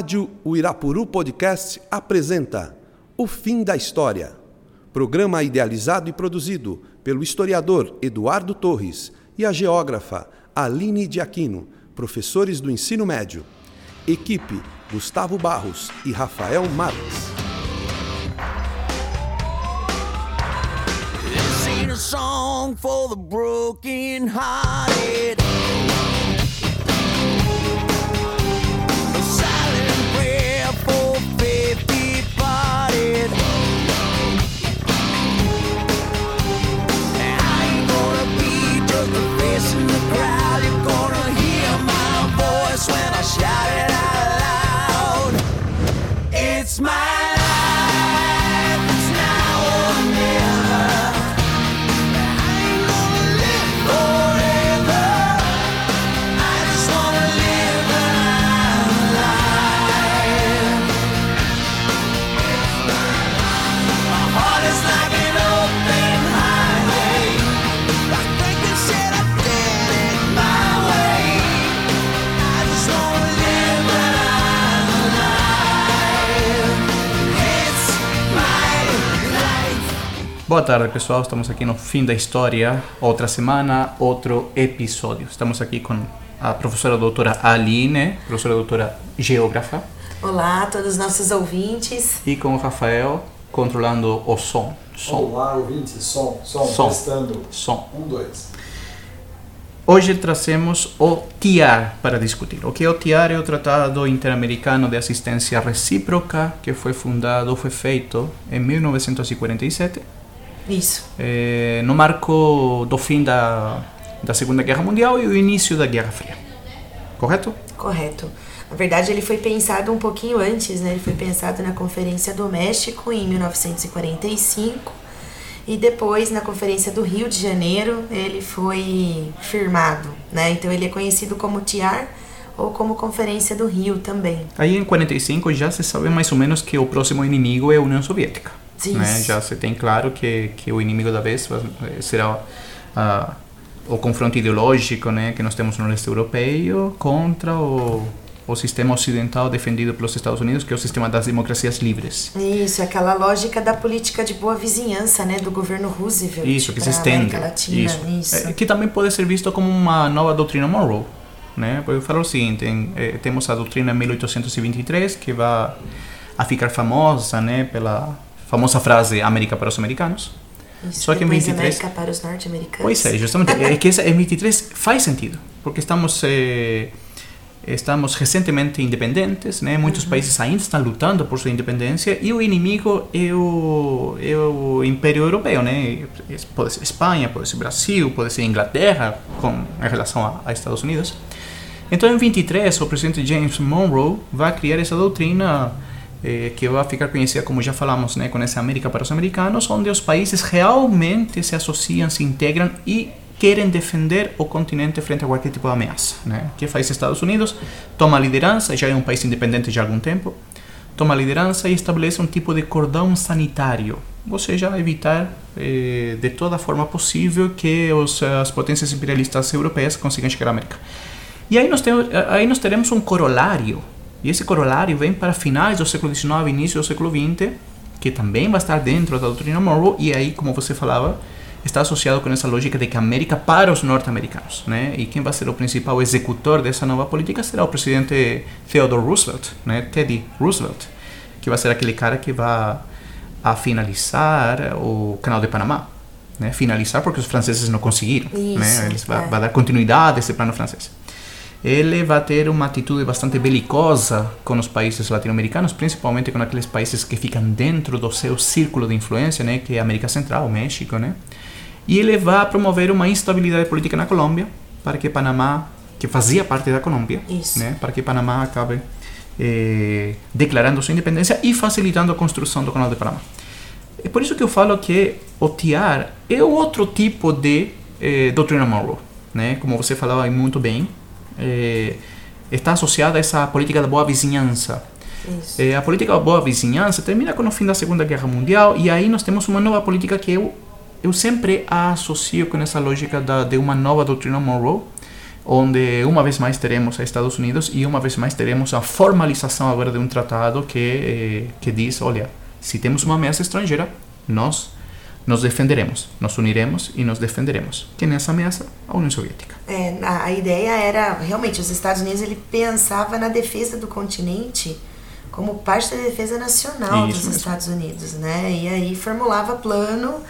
Rádio Uirapuru Podcast apresenta O Fim da História. Programa idealizado e produzido pelo historiador Eduardo Torres e a geógrafa Aline de Aquino, professores do ensino médio. Equipe Gustavo Barros e Rafael Marques. A song for the broken hearted. Boa tarde, pessoal. Estamos aqui no fim da história. Outra semana, outro episódio. Estamos aqui com a professora doutora Aline, professora doutora geógrafa, Olá a todos os nossos ouvintes. e com o Rafael, controlando o som. Som. Olá, ouvintes. Som, som, Som. testando. Som. Um, dois. Hoje trazemos o TIAR para discutir. O que é o TIAR? É o Tratado Interamericano de Assistência Recíproca, que foi fundado, foi feito em 1947 Isso. eh, no marco do fim da, da Segunda Guerra Mundial e o início da Guerra Fria. Correto? Correto. Na verdade, ele foi pensado um pouquinho antes, né? Ele foi pensado na Conferência do México em 1945 e depois na Conferência do Rio de Janeiro ele foi firmado, né? Então ele é conhecido como TIAR ou como Conferência do Rio também. Aí em 45 já se sabe mais ou menos que o próximo inimigo é a União Soviética. Isso. Né? Já se tem claro que, que o inimigo da vez será ah, o confronto ideológico né, que nós temos no leste europeu contra o, o sistema ocidental defendido pelos Estados Unidos, que é o sistema das democracias livres. Isso, aquela lógica da política de boa vizinhança, né? Do governo Roosevelt. Isso, que se estende. Latina. Isso. Isso. É, que também pode ser visto como uma nova doutrina Monroe. Né? Porque eu falo o seguinte, em, eh, temos a doutrina 1823, que vai a ficar famosa né, pela famosa frase América para os americanos. Isso, Só que em depois 23 América para os norte-americanos. Pois é, justamente. É que essa, em 23 faz sentido, porque estamos eh, estamos recentemente independentes, né? Muitos países ainda estão lutando por sua independência e o inimigo é o, é o Império Europeu, né? Pode ser Espanha, pode ser Brasil, pode ser Inglaterra, com em relação a, a Estados Unidos. Então, em 23, o presidente James Monroe vai criar essa doutrina eh, que vai ficar conhecida, como já falamos, né, com essa América para os americanos, onde os países realmente se associam, se integram e querem defender o continente frente a qualquer tipo de ameaça. Né? Que faz Estados Unidos? Toma a liderança, já é um país independente já há algum tempo, toma a liderança e estabelece um tipo de cordão sanitário, ou seja, evitar eh, de toda forma possível que os, as potências imperialistas europeias consigam chegar à América. E aí nós, temos, aí nós teremos um corolário, e esse corolário vem para finais do século XIX, início do século XX, que também vai estar dentro da doutrina Monroe, e aí, como você falava, está associado com essa lógica de que a América para os norte-americanos, né? E quem vai ser o principal executor dessa nova política será o presidente Theodore Roosevelt, né? Teddy Roosevelt, que vai ser aquele cara que vai a finalizar o Canal de Panamá, né? Finalizar porque os franceses não conseguiram, Isso, né? Eles vai, é. vai dar continuidade a esse plano francês ele vai ter uma atitude bastante belicosa com os países latino-americanos, principalmente com aqueles países que ficam dentro do seu círculo de influência, né, que é a América Central, o México, né? E ele vai promover uma instabilidade política na Colômbia para que Panamá, que fazia parte da Colômbia, Isso. né, para que Panamá acabe eh, declarando sua independência e facilitando a construção do Canal de Panamá. É por isso que eu falo que o TIAR é outro tipo de eh, doutrina Monroe, né? Como você falava muito bem, eh, está associada a essa política da boa vizinhança. Eh, a política da boa vizinhança termina com o fim da Segunda Guerra Mundial e aí nós temos uma nova política que eu, eu sempre a associo com essa lógica da, de uma nova doutrina Monroe, onde uma vez mais teremos a Estados Unidos e uma vez mais teremos a formalização agora de um tratado que, eh, que diz, olha, se temos uma ameaça estrangeira, nós nos defenderemos, nos uniremos e nos defenderemos. Quem é essa ameaça? A União Soviética. É, a, a ideia era, realmente, os Estados Unidos ele pensava na defesa do continente como parte da defesa nacional Isso dos mesmo. Estados Unidos, né? E aí formulava plano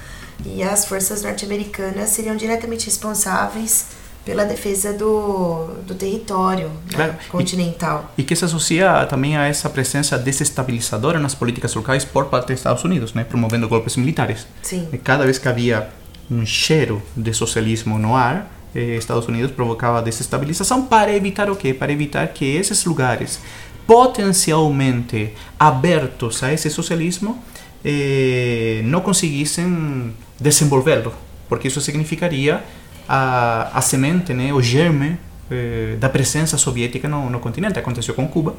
e as forças norte-americanas seriam diretamente responsáveis pela defesa do, do território né, Claro. E- continental. E que se associa também a essa presença desestabilizadora nas políticas locais por parte dos Estados Unidos, né, promovendo golpes militares. Sim. E cada vez que havia um cheiro de socialismo no ar, eh, Estados Unidos provocava desestabilização para evitar o quê? Para evitar que esses lugares potencialmente abertos a esse socialismo eh, não conseguissem desenvolvê-lo, porque isso significaria a, a semente, né, o germe eh, da presença soviética no, no continente. Aconteceu com Cuba,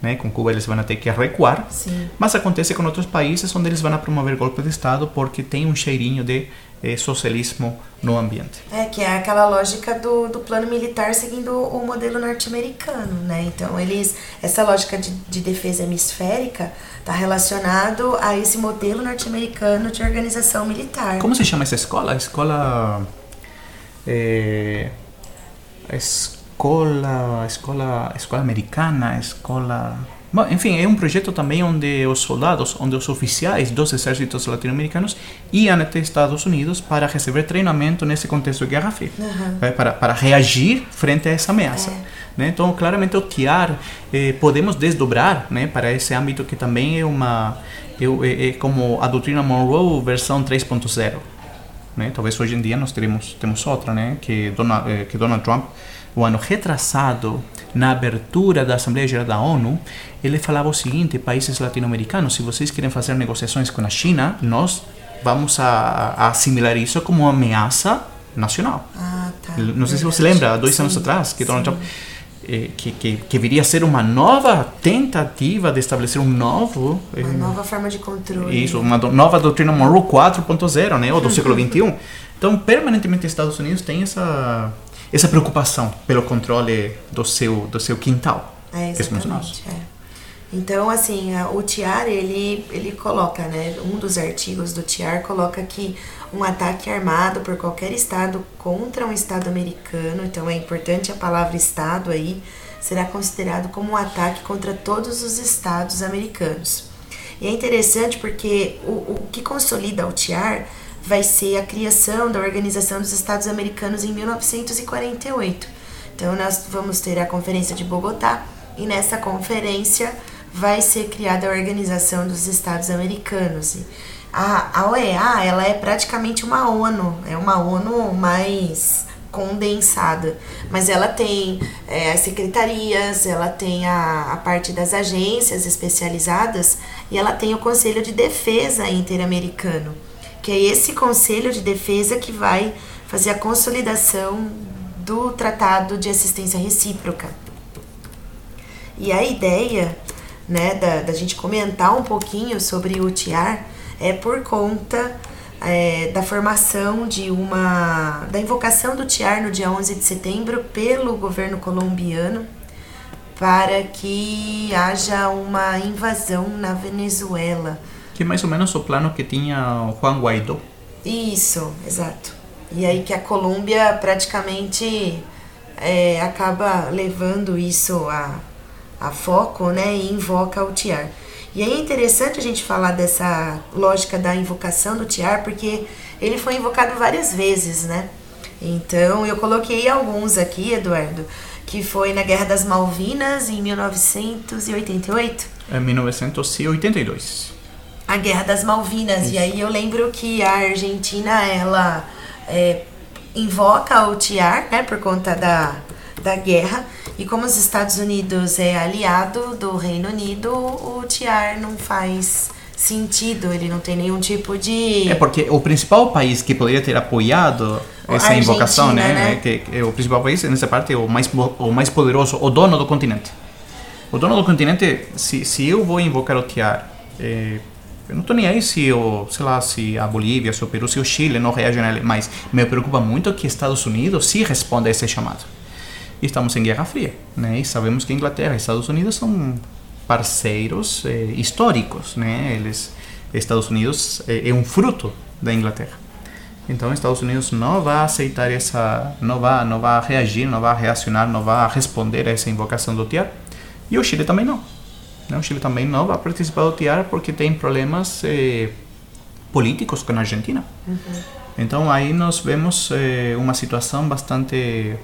né? com Cuba eles vão ter que recuar, Sim. mas acontece com outros países onde eles vão promover golpe de Estado porque tem um cheirinho de eh, socialismo no ambiente. É, que é aquela lógica do, do plano militar seguindo o modelo norte-americano, né? Então, eles, essa lógica de, de defesa hemisférica está relacionado a esse modelo norte-americano de organização militar. Como se chama essa escola? A escola. Eh, a escola. a escola. a escola americana, a escola. Bom, enfim, é um projeto também onde os soldados, onde os oficiais dos exércitos latino-americanos iam até Estados Unidos para receber treinamento nesse contexto de Guerra Fria, eh, para, para reagir frente a essa ameaça. né? Então, claramente, o TIAR eh, podemos desdobrar né, para esse âmbito que também é uma é, é- é como a doutrina Monroe versão 3.0 né? Talvez hoje em dia nós teremos temos outra, né? Que Donald, eh, que Donald Trump, o ano retrasado, na abertura da Assembleia Geral da ONU, ele falava o seguinte: países latino-americanos, se vocês querem fazer negociações com a China, nós vamos a, a assimilar isso como uma ameaça nacional. Ah, tá. Não sei se você lembra, dois anos Sim, atrás, que Donald sim. Trump. Eh, que, que, que viria a ser uma nova tentativa de estabelecer um novo. eh, Uma nova forma de controle. isso, uma do- nova doutrina Monroe 4.0, né, ou do século 21. Então, permanentemente, os Estados Unidos têm essa essa preocupação pelo controle do seu do seu quintal, É, que somos nós. exatamente. É. Então, assim, a- o TIAR, ele, ele coloca, né? Um dos artigos do TIAR coloca que um ataque armado por qualquer Estado contra um Estado americano, então é importante a palavra Estado aí, será considerado como um ataque contra todos os Estados americanos. E é interessante porque o, o que consolida o TIAR vai ser a criação da Organização dos Estados Americanos em 1948. Então, nós vamos ter a Conferência de Bogotá, e nessa conferência vai ser criada a Organização dos Estados Americanos. A, a OEA, ela é praticamente uma ONU, é uma ONU mais condensada, mas ela tem é, as secretarias, ela tem a, a parte das agências especializadas e ela tem o Conselho de Defesa Interamericano, que é esse Conselho de Defesa que vai fazer a consolidação do Tratado de Assistência Recíproca. E a ideia, né, da, da gente comentar um pouquinho sobre o TIAR é por conta é, da formação de uma. da invocação do TIAR no dia 11 de setembro pelo governo colombiano para que haja uma invasão na Venezuela. Que é mais ou menos o plano que tinha Juan Guaidó. Isso, exato. E aí que a Colômbia praticamente é, acaba levando isso a, a foco, né, e invoca o TIAR. E aí é interessante a gente falar dessa lógica da invocação do TIAR, porque ele foi invocado várias vezes, né? Então eu coloquei alguns aqui, Eduardo, que foi na Guerra das Malvinas em 1988 Em 1982. a Guerra das Malvinas. E aí eu lembro que a Argentina, ela é, invoca o TIAR, né, por conta da, da guerra. E como os Estados Unidos é aliado do Reino Unido, o TIAR não faz sentido, ele não tem nenhum tipo de... É porque o principal país que poderia ter apoiado essa invocação, né, né? é que, que o principal país nessa parte é o mais o mais poderoso, o dono do continente. O dono do continente, se, se eu vou invocar o TIAR, eh, eu não estou nem aí se o, sei lá, se a Bolívia, se o Peru, se o Chile não reagem a ele, mas me preocupa muito que Estados Unidos se responda a esse chamado. Estamos em Guerra Fria, né? E sabemos que Inglaterra e Estados Unidos são parceiros eh, históricos, né? Eles, Estados Unidos é, é um fruto da Inglaterra. Então, Estados Unidos não vai aceitar essa, não vai, não vai reagir, não vai reacionar, não vai responder a essa invocação do TIAR. E o Chile também não. O Chile também não vai participar do TIAR porque tem problemas eh, políticos com a Argentina. Então, aí nós vemos eh, uma situação bastante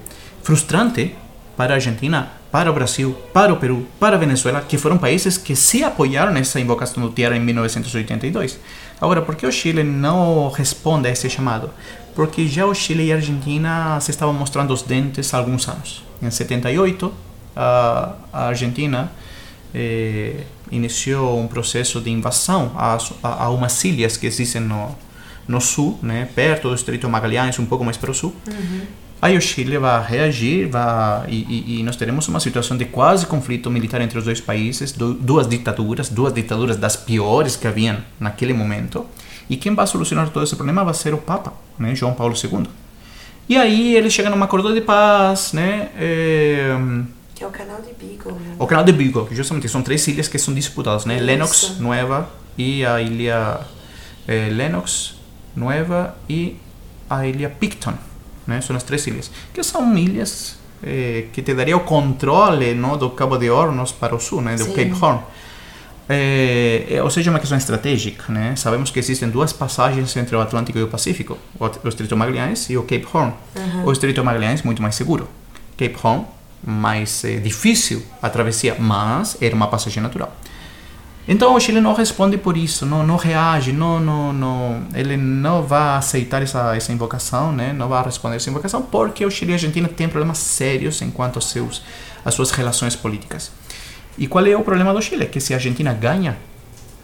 frustrante para a Argentina, para o Brasil, para o Peru, para a Venezuela, que foram países que se apoiaram nessa invocação do TIAR em 1982. Agora, por que o Chile não responde a esse chamado? Porque já o Chile e a Argentina se estavam mostrando os dentes há alguns anos. Em 78, a, Argentina eh, iniciou um processo de invasão a, a, a umas ilhas que existem no, no sul, né, perto do Estreito Magalhães, um pouco mais para o sul. Aí o Chile vai reagir vai, e, e, nós teremos uma situação de quase conflito militar entre os dois países, du- duas ditaduras, duas ditaduras das piores que haviam naquele momento. E quem vai solucionar todo esse problema vai ser o Papa, né, João Paulo II. E aí eles chegam num acordo de paz, né? eh, Que é o canal de Beagle. né? o canal de Beagle, justamente são três ilhas que são disputadas, né? Isso. Lennox, Nueva e a ilha eh, Lennox, Nueva e a ilha Picton, né? São as três ilhas, que são ilhas eh, que te daria o controle, não, do Cabo de Hornos para o sul, né? Do Sim. Cape Horn. É, é, ou seja, uma questão estratégica, né? Sabemos que existem duas passagens entre o Atlântico e o Pacífico, o, o Estreito Magalhães e o Cape Horn. O Estreito Magalhães muito mais seguro, Cape Horn mais eh, difícil a travessia, mas era uma passagem natural. Então o Chile não responde por isso, não, não reage, não, não, não, ele não vai aceitar essa, essa invocação, né? não vai responder essa invocação, porque o Chile e a Argentina têm problemas sérios em quanto aos seus, às suas relações políticas. E qual é o problema do Chile? Que se a Argentina ganha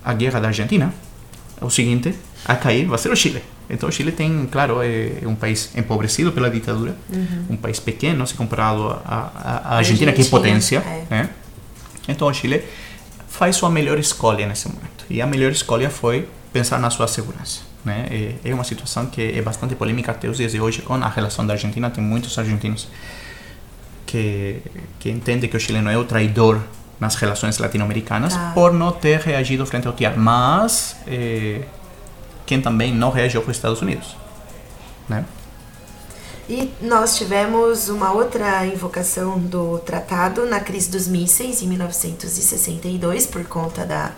a guerra da Argentina, o seguinte a cair vai ser o Chile. Então o Chile tem, claro, é um país empobrecido pela ditadura, um país pequeno se comparado à à Argentina, que é Argentina, potência. é. né? Então o Chile faz sua melhor escolha nesse momento. E a melhor escolha foi pensar na sua segurança. Né? É, uma situação que é bastante polêmica até os dias de hoje com a relação da Argentina. Tem muitos argentinos que, que entendem que o Chile não é o traidor nas relações latino-americanas Tá. por não ter reagido frente ao TIAR. Mas eh, quem também não reagiu foi os Estados Unidos. Né? E nós tivemos uma outra invocação do tratado na crise dos mísseis em 1962 por conta da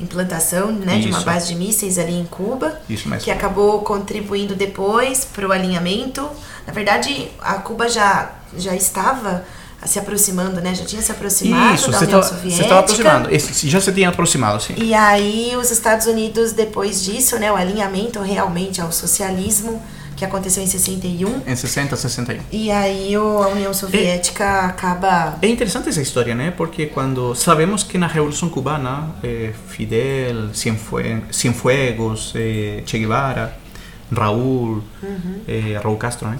implantação né, de uma base de mísseis ali em Cuba, Isso mesmo. que acabou contribuindo depois para o alinhamento. Na verdade, a Cuba já, já estava se aproximando, né? Já tinha se aproximado Isso, da você União você Soviética. estava aproximando. Esse- já se tinha aproximado, sim. E aí os Estados Unidos, depois disso, né, o alinhamento realmente ao socialismo, que aconteceu em 61, Em 60, 61. e aí o- a União Soviética acaba. É interessante essa história, né? Porque quando sabemos que na Revolução Cubana, eh, Fidel, Cienfue- Cienfuegos, eh, Che Guevara, Raúl, eh, Raúl Castro, né?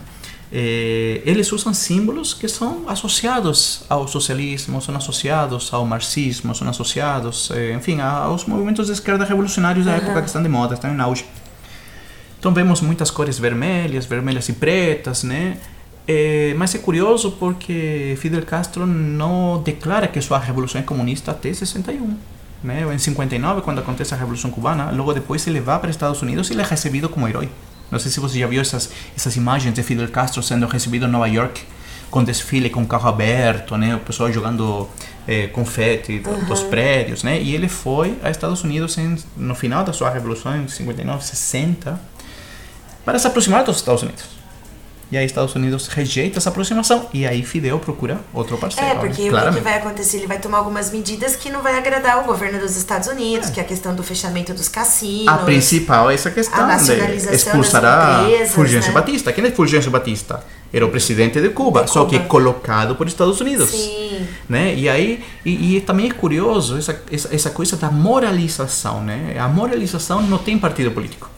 Eh, eles usam símbolos que são associados ao socialismo, são associados ao marxismo, são associados, eh, enfim, aos movimentos de esquerda revolucionários da época que estão de moda, estão em auge. Então vemos muitas cores vermelhas, vermelhas e pretas, né? Eh, mas é curioso porque Fidel Castro não declara que sua revolução é comunista até 61. Né? Em 59, quando acontece a Revolução Cubana, logo depois ele vai para os Estados Unidos e ele é recebido como herói. Não sei se você já viu essas, essas imagens de Fidel Castro sendo recebido em Nova York, com desfile, com carro aberto, né? o pessoal jogando eh, confete do- dos prédios. Né? E ele foi aos Estados Unidos em, no final da sua revolução, em 59, 60, para se aproximar dos Estados Unidos. E aí Estados Unidos rejeita essa aproximação e aí Fidel procura outro parceiro. É, né? porque o que, vai acontecer? Ele vai tomar algumas medidas que não vai agradar o governo dos Estados Unidos, que é a questão do fechamento dos cassinos. A principal é essa questão a de nacionalização expulsar das a empresas, Fulgêncio né? Batista. Quem é Fulgêncio Batista? Era o presidente de Cuba, De só que colocado por Estados Unidos. Sim. Né? E aí e, e também é curioso essa, essa, essa coisa da moralização, né? A moralização não tem partido político.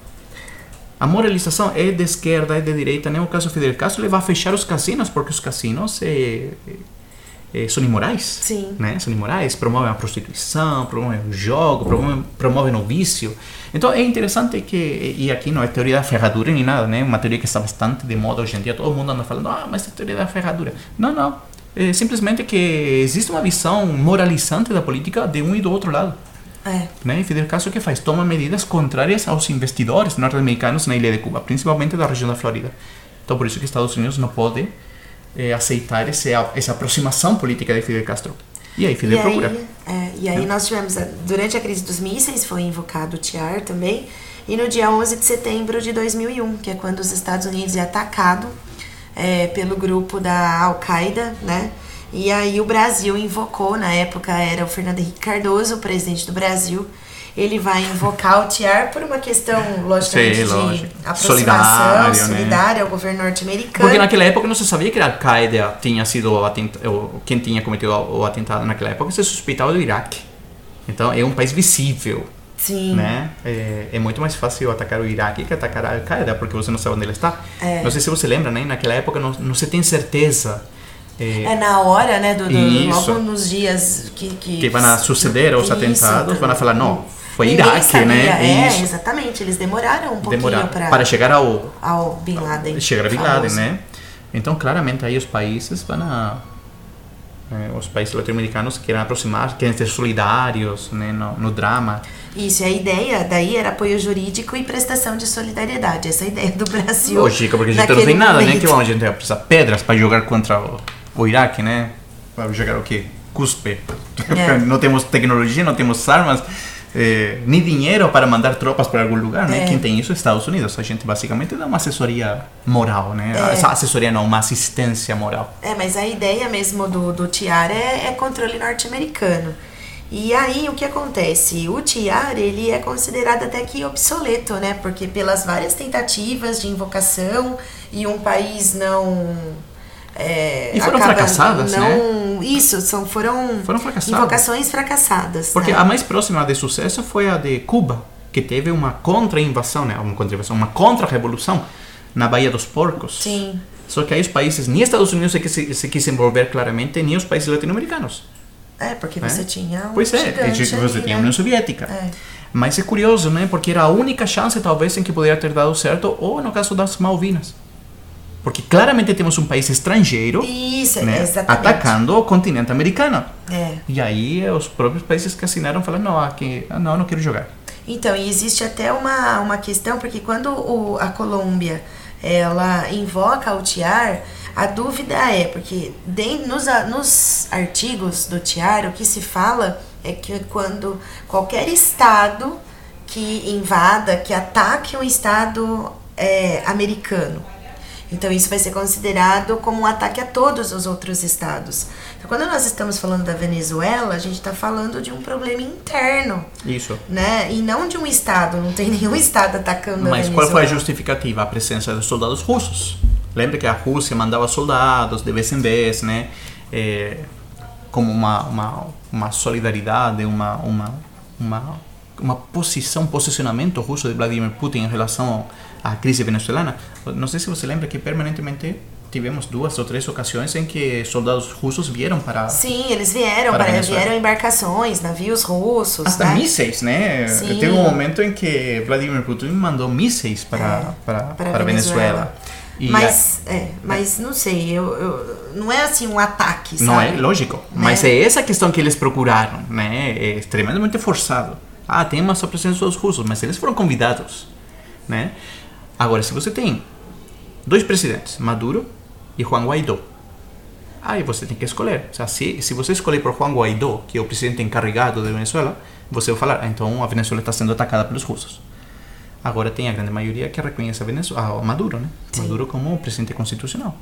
A moralização é de esquerda, é de direita. Né? No caso Fidel Castro, ele vai fechar os cassinos porque os cassinos é, eh, são imorais. Sim. Né? São imorais, promovem a prostituição, promovem o jogo, promovem, promovem o vício. Então é interessante que, e aqui não é teoria da ferradura nem nada, né? Uma teoria que está bastante de moda hoje em dia, todo mundo anda falando, ah, mas é teoria da ferradura. Não, não. É simplesmente que existe uma visão moralizante da política de um e do outro lado. É. Né? E Fidel Castro que faz? Toma medidas contrárias aos investidores norte-americanos na ilha de Cuba, principalmente da região da Flórida. Então, por isso que Estados Unidos não pode eh, aceitar esse, essa aproximação política de Fidel Castro. E aí Fidel E procura. aí, é, e aí nós tivemos, a- durante a crise dos mísseis, foi invocado o TIAR também, e no dia 11 de setembro de 2001, que é quando os Estados Unidos é atacado é, pelo grupo da Al-Qaeda, né? E aí o Brasil invocou, na época era o Fernando Henrique Cardoso, o presidente do Brasil, ele vai invocar o TIAR por uma questão, logicamente, de lógico. aproximação Solidário, né? solidária ao governo norte-americano. Porque naquela época não se sabia que a Al-Qaeda tinha sido quem tinha cometido o atentado naquela época, se suspeitava do Iraque. Então é um país visível, Sim. né? É, é muito mais fácil atacar o Iraque que atacar a Al-Qaeda, porque você não sabe onde ele está. É. Não sei se você lembra, né? Naquela época não, não se tem certeza é, É na hora, né, do, do- logo nos dias que... Que, que vão suceder os Isso, atentados, vão falar, não, foi Ninguém Iraque, sabia. né? É, Isso. exatamente, eles demoraram um pouquinho pra, para chegar ao ao Bin Laden. chegar a Bin Laden, né? Então, claramente aí os países vão a eh, os países latino-americanos querem aproximar, querem ser solidários, né, no, no drama. Isso, a ideia daí era apoio jurídico e prestação de solidariedade. Essa é a ideia do Brasil. Lógico, porque a gente não tem nada, né? momento. Que bom, a gente vai precisar pedras para jogar contra o, o Iraque, né? Para jogar o quê? Cuspe. É. não temos tecnologia, não temos armas, eh, nem dinheiro para mandar tropas para algum lugar, né? É. Quem tem isso é Estados Unidos. A gente basicamente dá uma assessoria moral, né? É. Essa assessoria não, uma assistência moral. É, mas a ideia mesmo do, do TIAR é, é controle norte-americano. E aí o que acontece? O TIAR ele é considerado até que obsoleto, né? Porque pelas várias tentativas de invocação e um país não é, E foram fracassadas, né? não, Isso, são, foram, Foram fracassadas. invocações fracassadas. Porque né? a mais próxima de sucesso foi a de Cuba, que teve uma contra-invasão, né? Uma contra-revolução na Baía dos Porcos. Sim. Só que aí os países, nem Estados Unidos se quis, se quis envolver claramente, nem os países latino-americanos. É, porque né? você tinha um Pois é, você ali, tinha a né? União Soviética. É. Mas é curioso, né? Porque era a única chance, talvez, em que poderia ter dado certo, ou no caso das Malvinas. Porque claramente temos um país estrangeiro Isso, né, atacando o continente americano. É. E aí os próprios países que assinaram falaram, não, aqui, não, não quero jogar. Então, e existe até uma, uma questão, porque quando o, a Colômbia ela invoca o TIAR, a dúvida é, porque den- nos, nos artigos do TIAR, o que se fala é que quando qualquer Estado que invada, que ataque um Estado é, americano, então isso vai ser considerado como um ataque a todos os outros estados. Então, quando nós estamos falando da Venezuela, a gente está falando de um problema interno Isso. né? E não de um estado, não tem nenhum estado atacando a Mas Venezuela. qual foi a justificativa? A presença dos soldados russos. Lembra que a Rússia mandava soldados de vez em vez, né? É, como uma, uma, uma solidariedade, uma, uma, uma, uma posição, um posicionamento russo de Vladimir Putin em relação à crise venezuelana. Não sei se você lembra que permanentemente tivemos duas ou três ocasiões em que soldados russos vieram para Sim, eles vieram, Para para, vieram embarcações, navios russos, Hasta né? mísseis, né? Sim. Teve um momento em que Vladimir Putin mandou mísseis para, É, para, para para, Venezuela. Venezuela. Mas, é, mas não sei, eu, eu- não é assim um ataque, a- não é sabe? lógico. Mas é essa questão que eles procuraram, né? É extremamente forçado. Ah, tem uma só presença dos russos, mas eles foram convidados, né? Agora, se você tem dois presidentes, Maduro e Juan Guaidó, aí você tem que escolher. O sea, se, se você escolher por Juan Guaidó, que é o presidente encarregado de Venezuela, você vai falar, ah, então a Venezuela está sendo atacada pelos russos. Agora tem a grande maioria que reconhece a, Venezuela, a Maduro, né? Sim. Maduro como presidente constitucional.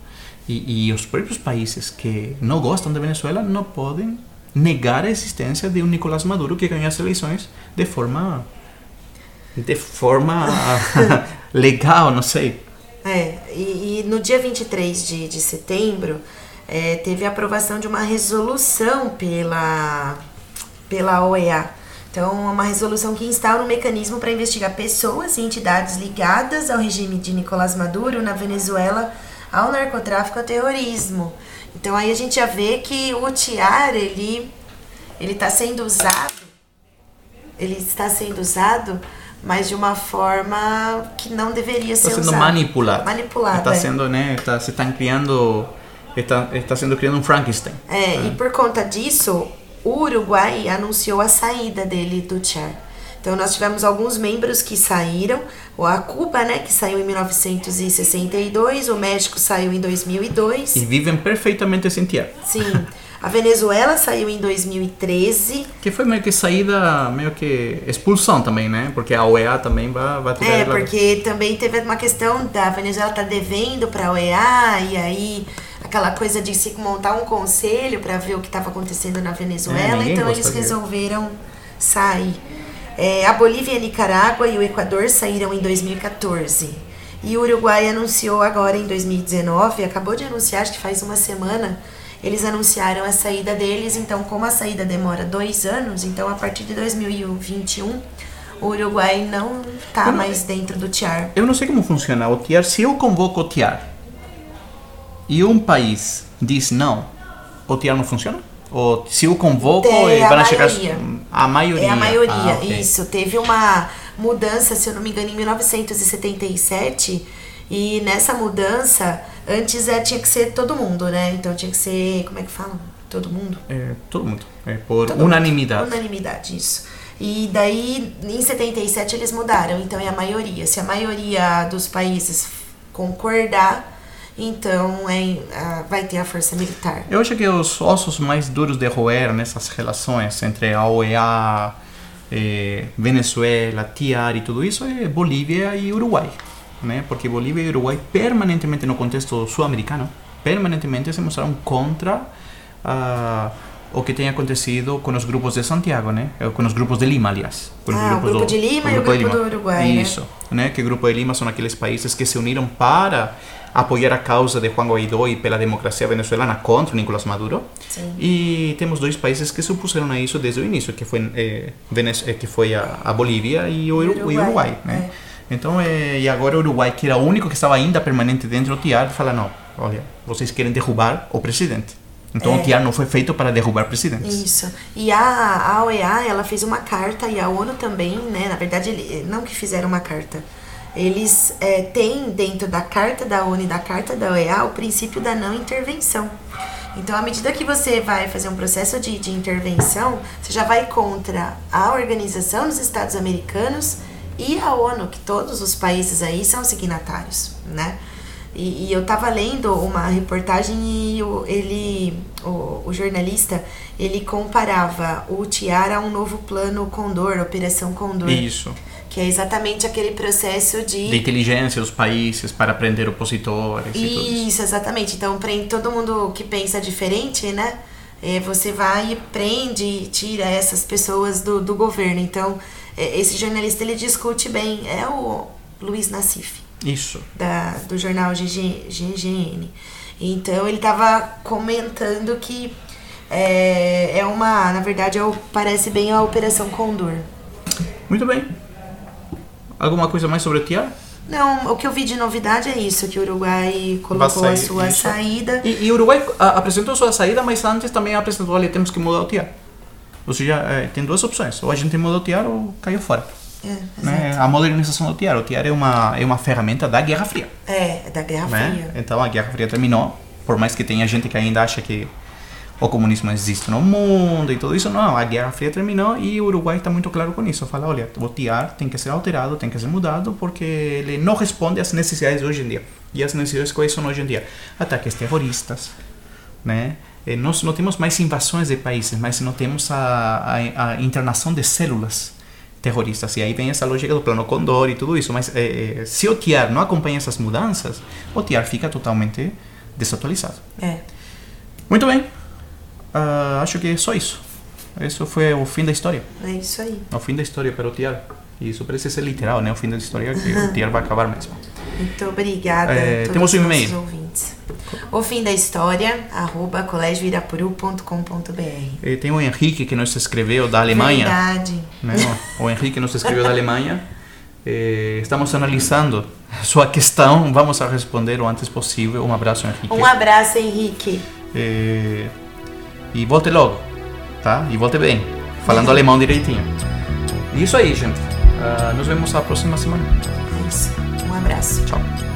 E, e os próprios países que não gostam da Venezuela não podem negar a existência de um Nicolás Maduro que ganhou as eleições de forma de forma legal, não sei. É, e, e no dia 23 de, de setembro, é, teve a aprovação de uma resolução pela, pela OEA. Então, uma resolução que instaura um mecanismo para investigar pessoas e entidades ligadas ao regime de Nicolás Maduro na Venezuela, ao narcotráfico e ao terrorismo. Então aí a gente já vê que o tiar, ele ele está sendo usado, ele está sendo usado, mas de uma forma que não deveria Está ser sendo usado. manipulado. Manipulado, Está é. sendo, né? Está, se están criando. Está, está sendo criando um Frankenstein. É, e por conta disso, o Uruguai anunciou a saída dele do Char. Então nós tivemos alguns membros que saíram, o a Cuba, né, que saiu em 1962, o México saiu em 2002. E vivem perfeitamente sem tiar. Sim. A Venezuela saiu em 2013. Que foi meio que saída, meio que expulsão também, né? Porque a OEA também vai, vai tirar É, porque também teve uma questão da Venezuela tá devendo para a OEA e aí aquela coisa de se montar um conselho para ver o que estava acontecendo na É, Venezuela, ninguém então eles resolveram sair. É, a Bolívia, a Nicarágua e o Equador saíram em 2014. E o Uruguai anunciou agora em 2019, acabou de anunciar, acho que faz uma semana, eles anunciaram a saída deles. Então, como a saída demora dois anos, então a partir de 2021 o Uruguai não tá não- mais dentro do TIAR. Eu não sei como funciona o TIAR. Se eu convoco o TIAR e um país diz não, o TIAR não funciona? Ou se eu convoco, É a vai chegar maioria. a maioria? É a maioria, Ah, ok. isso. Teve uma mudança, se eu não me engano, em 1977. E nessa mudança, antes é, tinha que ser todo mundo, né? Então tinha que ser, como é que fala? Todo mundo? É, todo mundo. É por Todo mundo. unanimidade. Unanimidade, isso. E daí, em 77, eles mudaram. Então é a maioria. Se a maioria dos países concordar, então é, vai ter a força militar. Eu acho que os ossos mais duros de roer nessas relações entre a OEA, eh, Venezuela, TIAR e tudo isso é Bolívia e Uruguai. Né? Porque Bolívia e Uruguai, permanentemente no contexto sul-americano, permanentemente se mostraram contra ah, o que tem acontecido com os grupos de Santiago, né? Eh, com os grupos de Lima, aliás. Com Ah, o grupo de Lima e o grupo do Uruguai, né? Isso, né? Que o grupo de Lima são aqueles países que se uniram para apoiar a causa de Juan Guaidó e pela democracia venezuelana contra o Nicolás Maduro. Sim. E temos dois países que se opuseram a isso desde o início, que foi, eh, eh, que foi a, a Bolívia e o Uru- Uruguai, o Uruguai, né? Então, eh, e agora o Uruguai, que era o único que estava ainda permanente dentro do TIAR, fala, não, olha, vocês querem derrubar o presidente. Então o TIAR não foi feito para derrubar presidentes. Isso. E a, a OEA, ela fez uma carta, e a ONU também, né? Na verdade, ele, não que fizeram uma carta. Eles é, têm dentro da carta da ONU e da carta da OEA o princípio da não intervenção. Então, à medida que você vai fazer um processo de, de intervenção, você já vai contra a Organização dos Estados Americanos e a ONU, que todos os países aí são signatários, né? E, e eu tava lendo uma reportagem e o, ele, o, o jornalista, ele comparava o TIAR a um novo plano Condor, Operação Condor. Isso. Que é exatamente aquele processo De inteligência dos países para prender opositores e tudo isso. Isso, exatamente. Então, prende todo mundo que pensa diferente, né? É, você vai e prende e tira essas pessoas do, do governo. Então, esse jornalista, ele discute bem. É o Luiz Nassif, Isso. da, do jornal GG, GGN. Então, ele estava comentando que é, é uma... Na verdade, é o- parece bem a Operação Condor. Muito bem. Alguma coisa mais sobre o TIAR? Não, o que eu vi de novidade é isso, que o Uruguai colocou Vai a sair, sua isso. saída. E, o Uruguai ah, apresentou sua saída, mas antes também apresentou, olha, temos que mudar o TIAR. Ou seja, eh, tem duas opções. Ou a gente muda o TIAR ou caiu fora. É. Né? A modernização do TIAR. O TIAR é uma, é uma ferramenta da Guerra Fria. É, é da Guerra né? Fria. Então a Guerra Fria terminou, por mais que tenha gente que ainda acha que o comunismo existe no mundo e tudo isso, não, a Guerra Fria terminou e o Uruguai está muito claro com isso. Fala, olha, o TIAR tem que ser alterado, tem que ser mudado, porque ele não responde às necessidades de hoje em dia. E as necessidades quais são hoje em dia? Ataques terroristas, né? Eh, Nós não temos mais invasões de países, mas não temos a, a, a internação de células terroristas. E aí vem essa lógica do plano Condor e tudo isso. Mas eh, eh, se o TIAR não acompanha essas mudanças, o TIAR fica totalmente desatualizado. É. Muito bem. Ah, acho que é só isso. Isso foi o fim da história. É isso aí. O fim da história para o TIAR. E isso parece ser literal, né? O fim da história que o TIAR vai acabar mesmo. Muito obrigada É, temos um e-mail. O fim da história, arroba colégioirapuru.com.br. E tem o Henrique que nos escreveu da Alemanha. Verdade. né? O Henrique nos escreveu da Alemanha. Estamos analisando sua questão. Vamos responder o antes possível. Um abraço, Henrique. Um abraço, Henrique. É, e volte logo, tá? E volte bem, falando alemão direitinho. Isso aí, gente. Ah, nos vemos a próxima semana. É isso. Um abraço. Tchau.